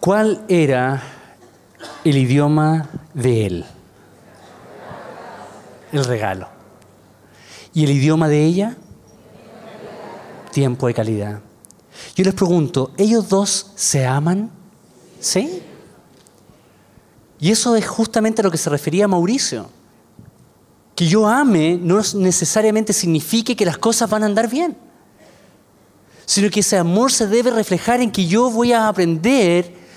¿Cuál era el idioma de él? El regalo. ¿Y el idioma de ella? Tiempo de calidad. Yo les pregunto, ¿ellos dos se aman? ¿Sí? Y eso es justamente a lo que se refería Mauricio. Que yo ame no necesariamente signifique que las cosas van a andar bien, sino que ese amor se debe reflejar en que yo voy a aprender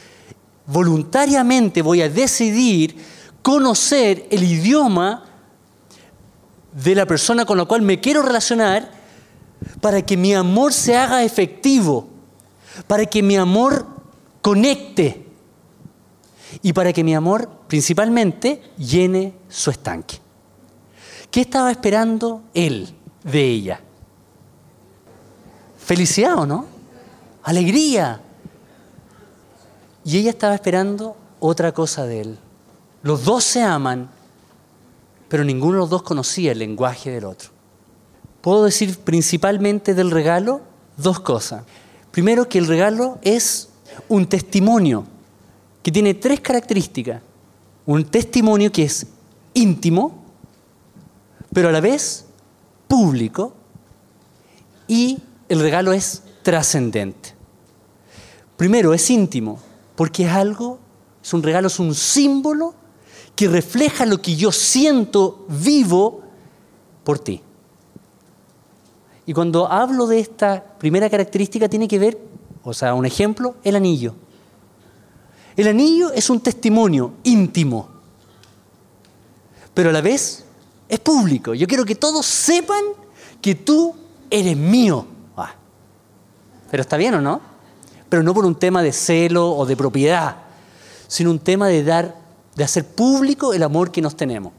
voluntariamente, voy a decidir conocer el idioma de la persona con la cual me quiero relacionar para que mi amor se haga efectivo, para que mi amor conecte y para que mi amor principalmente llene su estanque. ¿Qué estaba esperando él de ella? Felicidad o no? Alegría. Y ella estaba esperando otra cosa de él. Los dos se aman, pero ninguno de los dos conocía el lenguaje del otro. Puedo decir principalmente del regalo dos cosas. Primero, que el regalo es un testimonio que tiene tres características. Un testimonio que es íntimo, pero a la vez público, y el regalo es trascendente. Primero, es íntimo, porque es algo, es un regalo, es un símbolo que refleja lo que yo siento vivo por ti. Y cuando hablo de esta primera característica tiene que ver, o sea, un ejemplo, el anillo. El anillo es un testimonio íntimo, pero a la vez es público. Yo quiero que todos sepan que tú eres mío. Ah. Pero está bien o no? Pero no por un tema de celo o de propiedad, sino un tema de dar, de hacer público el amor que nos tenemos.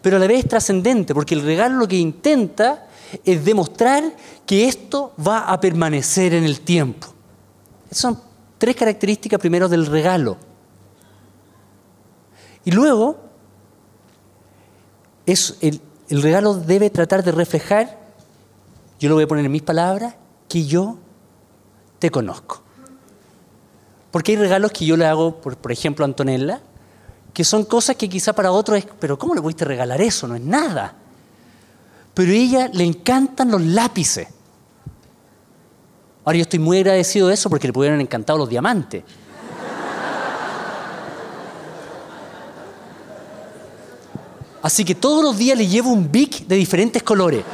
Pero a la vez es trascendente, porque el regalo lo que intenta es demostrar que esto va a permanecer en el tiempo. son tres características primero del regalo. Y luego, es el, el regalo debe tratar de reflejar, yo lo voy a poner en mis palabras, que yo te conozco. Porque hay regalos que yo le hago, por, por ejemplo, a Antonella, que son cosas que quizá para otros es, pero ¿cómo le pudiste regalar eso? No es nada. Pero a ella le encantan los lápices. Ahora yo estoy muy agradecido de eso porque le pudieron encantado los diamantes. Así que todos los días le llevo un Bic de diferentes colores.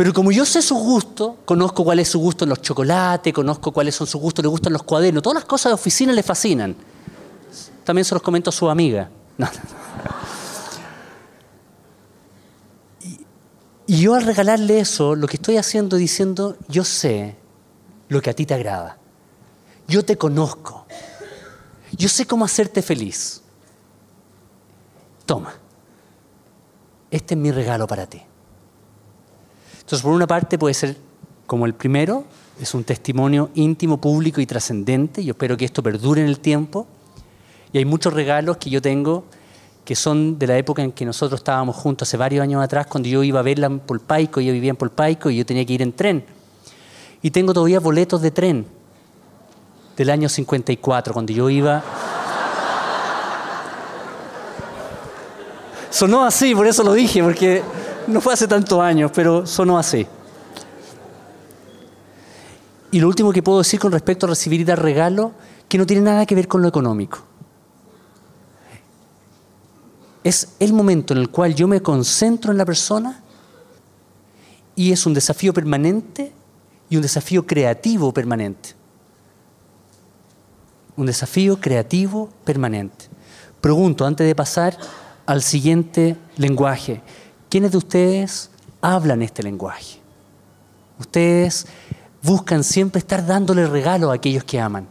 Pero como yo sé su gusto, conozco cuál es su gusto en los chocolates, conozco cuáles son sus gustos, le gustan los cuadernos, todas las cosas de oficina le fascinan. También se los comento a su amiga. No. Y yo al regalarle eso, lo que estoy haciendo es diciendo, yo sé lo que a ti te agrada. Yo te conozco. Yo sé cómo hacerte feliz. Toma. Este es mi regalo para ti. Entonces, por una parte puede ser como el primero, es un testimonio íntimo, público y trascendente. Yo espero que esto perdure en el tiempo. Y hay muchos regalos que yo tengo que son de la época en que nosotros estábamos juntos hace varios años atrás, cuando yo iba a verla en Polpaico, ella vivía en Polpaico y yo tenía que ir en tren. Y tengo todavía boletos de tren del año 54, cuando yo iba... Sonó así, por eso lo dije, porque no fue hace tantos años, pero sonó así. Y lo último que puedo decir con respecto a recibir y dar regalo, que no tiene nada que ver con lo económico es el momento en el cual yo me concentro en la persona y es un desafío permanente y un desafío creativo permanente. Un desafío creativo permanente. Pregunto, antes de pasar al siguiente lenguaje, ¿quiénes de ustedes hablan este lenguaje? Ustedes buscan siempre estar dándole regalo a aquellos que aman.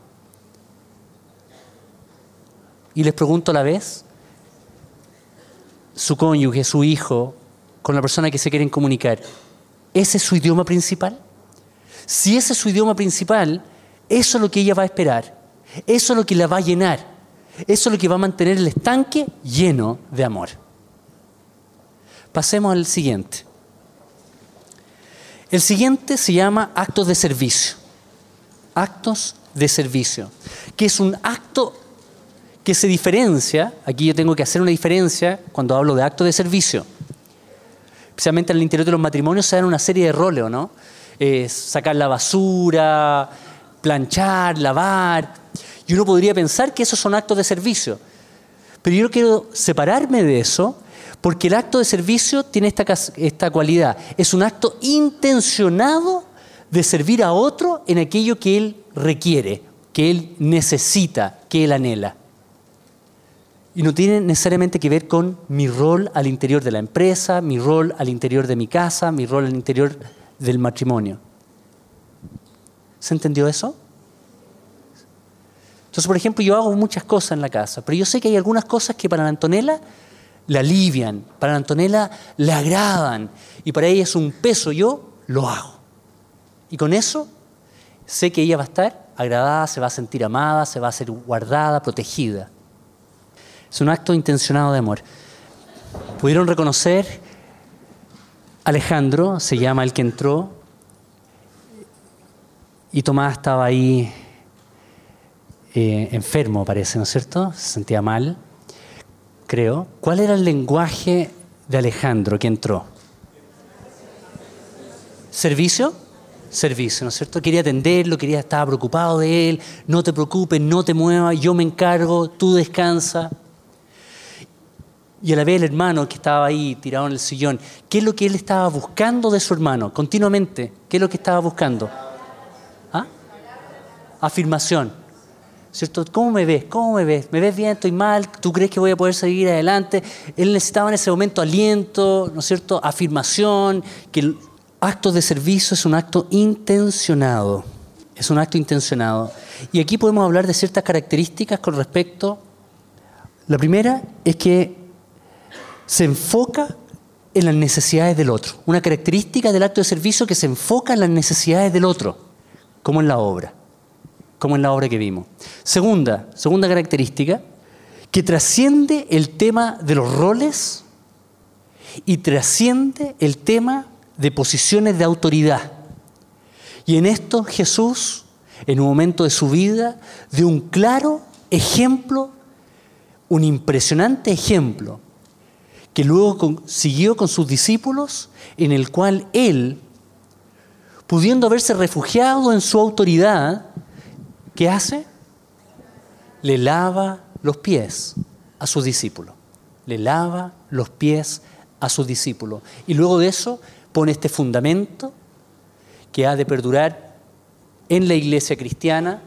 Y les pregunto a la vez, su cónyuge, su hijo, con la persona que se quieren comunicar, ¿ese es su idioma principal? Si ese es su idioma principal, eso es lo que ella va a esperar, eso es lo que la va a llenar, eso es lo que va a mantener el estanque lleno de amor. Pasemos al siguiente. El siguiente se llama actos de servicio. Actos de servicio, que es un acto que se diferencia, aquí yo tengo que hacer una diferencia cuando hablo de actos de servicio. Especialmente en el interior de los matrimonios se dan una serie de roles, ¿no? sacar la basura, planchar, lavar. Y uno podría pensar que esos son actos de servicio. Pero yo quiero separarme de eso porque el acto de servicio tiene esta, esta cualidad. Es un acto intencionado de servir a otro en aquello que él requiere, que él necesita, que él anhela. Y no tiene necesariamente que ver con mi rol al interior de la empresa, mi rol al interior de mi casa, mi rol al interior del matrimonio. ¿Se entendió eso? Entonces, por ejemplo, yo hago muchas cosas en la casa, pero yo sé que hay algunas cosas que para la Antonella la alivian, para la Antonella la agradan y para ella es un peso. Yo lo hago. Y con eso sé que ella va a estar agradada, se va a sentir amada, se va a ser guardada, protegida. Es un acto intencionado de amor. Pudieron reconocer Alejandro, se llama el que entró, y Tomás estaba ahí eh, enfermo, parece, ¿no es cierto? Se sentía mal, creo. ¿Cuál era el lenguaje de Alejandro que entró? ¿Servicio? Servicio, ¿no es cierto? Quería atenderlo, quería, estaba preocupado de él, no te preocupes, no te muevas, yo me encargo, tú descansa. Y a la vez el hermano que estaba ahí tirado en el sillón, ¿qué es lo que él estaba buscando de su hermano? Continuamente, ¿qué es lo que estaba buscando? ¿Ah? Afirmación. ¿Cierto? ¿Cómo me ves? ¿Cómo me ves? ¿Me ves bien? ¿Estoy mal? ¿Tú crees que voy a poder seguir adelante? Él necesitaba en ese momento aliento, ¿no es cierto? Afirmación, que el acto de servicio es un acto intencionado. Es un acto intencionado. Y aquí podemos hablar de ciertas características con respecto. La primera es que se enfoca en las necesidades del otro. Una característica del acto de servicio que se enfoca en las necesidades del otro, como en la obra, como en la obra que vimos. Segunda, segunda característica, que trasciende el tema de los roles y trasciende el tema de posiciones de autoridad. Y en esto Jesús, en un momento de su vida, dio un claro ejemplo, un impresionante ejemplo que luego siguió con sus discípulos, en el cual él, pudiendo haberse refugiado en su autoridad, ¿qué hace? Le lava los pies a sus discípulos. Le lava los pies a sus discípulos. Y luego de eso pone este fundamento que ha de perdurar en la iglesia cristiana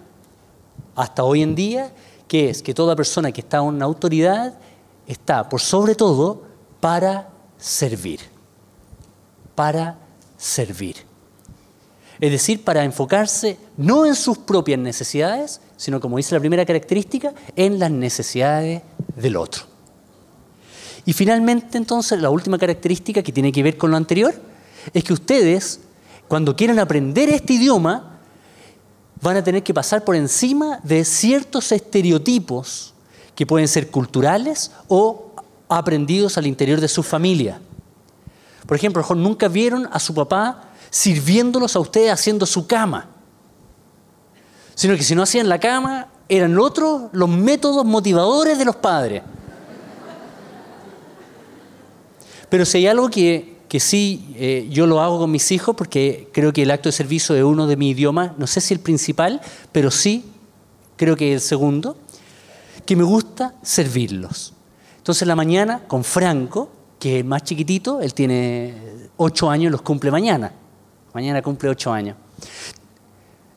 hasta hoy en día, que es que toda persona que está en una autoridad está, por sobre todo, para servir. Para servir. Es decir, para enfocarse no en sus propias necesidades, sino como dice la primera característica, en las necesidades del otro. Y finalmente, entonces, la última característica que tiene que ver con lo anterior es que ustedes, cuando quieran aprender este idioma, van a tener que pasar por encima de ciertos estereotipos que pueden ser culturales o aprendidos al interior de su familia. Por ejemplo, nunca vieron a su papá sirviéndolos a ustedes haciendo su cama, sino que si no hacían la cama, eran otros los métodos motivadores de los padres. Pero si hay algo que, que sí eh, yo lo hago con mis hijos, porque creo que el acto de servicio es uno de mis idiomas, no sé si el principal, pero sí creo que el segundo, que me gusta servirlos. Entonces, la mañana, con Franco, que es más chiquitito, él tiene ocho años, los cumple mañana. Mañana cumple ocho años.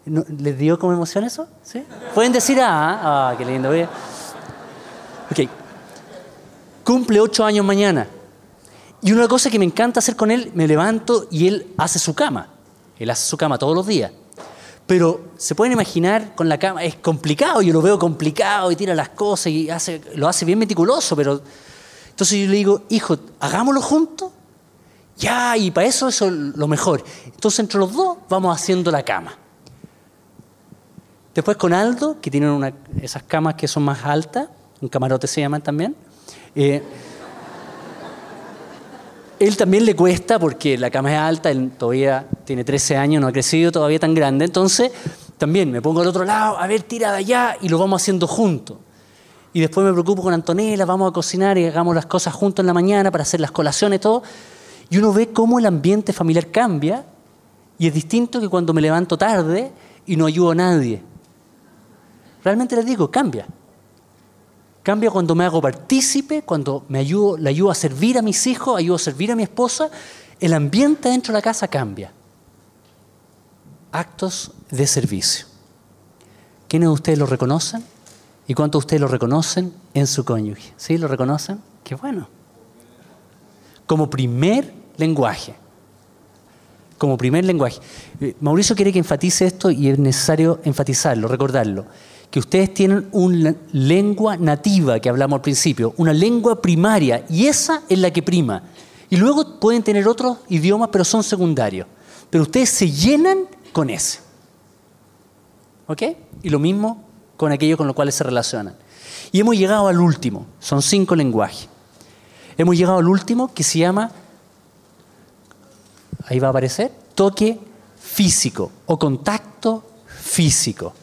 ¿Les dio como emoción eso? ¿Sí? Pueden decir, ah, ah qué lindo. Ok. Cumple ocho años mañana. Y una cosa que me encanta hacer con él, me levanto y él hace su cama. Él hace su cama todos los días. Pero se pueden imaginar con la cama, es complicado, yo lo veo complicado y tira las cosas y hace, lo hace bien meticuloso, pero entonces yo le digo, hijo, hagámoslo juntos. Ya, y para eso eso es lo mejor. Entonces entre los dos vamos haciendo la cama. Después con Aldo, que tiene una, esas camas que son más altas, un camarote se llaman también. Eh, él también le cuesta porque la cama es alta, él todavía tiene 13 años, no ha crecido todavía tan grande, entonces también me pongo al otro lado, a ver, tira de allá y lo vamos haciendo juntos. Y después me preocupo con Antonella, vamos a cocinar y hagamos las cosas juntos en la mañana para hacer las colaciones todo. Y uno ve cómo el ambiente familiar cambia y es distinto que cuando me levanto tarde y no ayudo a nadie. Realmente les digo, cambia. Cambia cuando me hago partícipe, cuando me ayudo, le ayudo a servir a mis hijos, ayudo a servir a mi esposa. El ambiente dentro de la casa cambia. Actos de servicio. ¿Quiénes de ustedes lo reconocen? ¿Y cuántos de ustedes lo reconocen en su cónyuge? ¿Sí? ¿Lo reconocen? Qué bueno. Como primer lenguaje. Como primer lenguaje. Eh, Mauricio quiere que enfatice esto y es necesario enfatizarlo, recordarlo que ustedes tienen una lengua nativa que hablamos al principio, una lengua primaria, y esa es la que prima. Y luego pueden tener otros idiomas, pero son secundarios. Pero ustedes se llenan con ese. ¿Ok? Y lo mismo con aquello con lo cual se relacionan. Y hemos llegado al último, son cinco lenguajes. Hemos llegado al último que se llama, ahí va a aparecer, toque físico o contacto físico.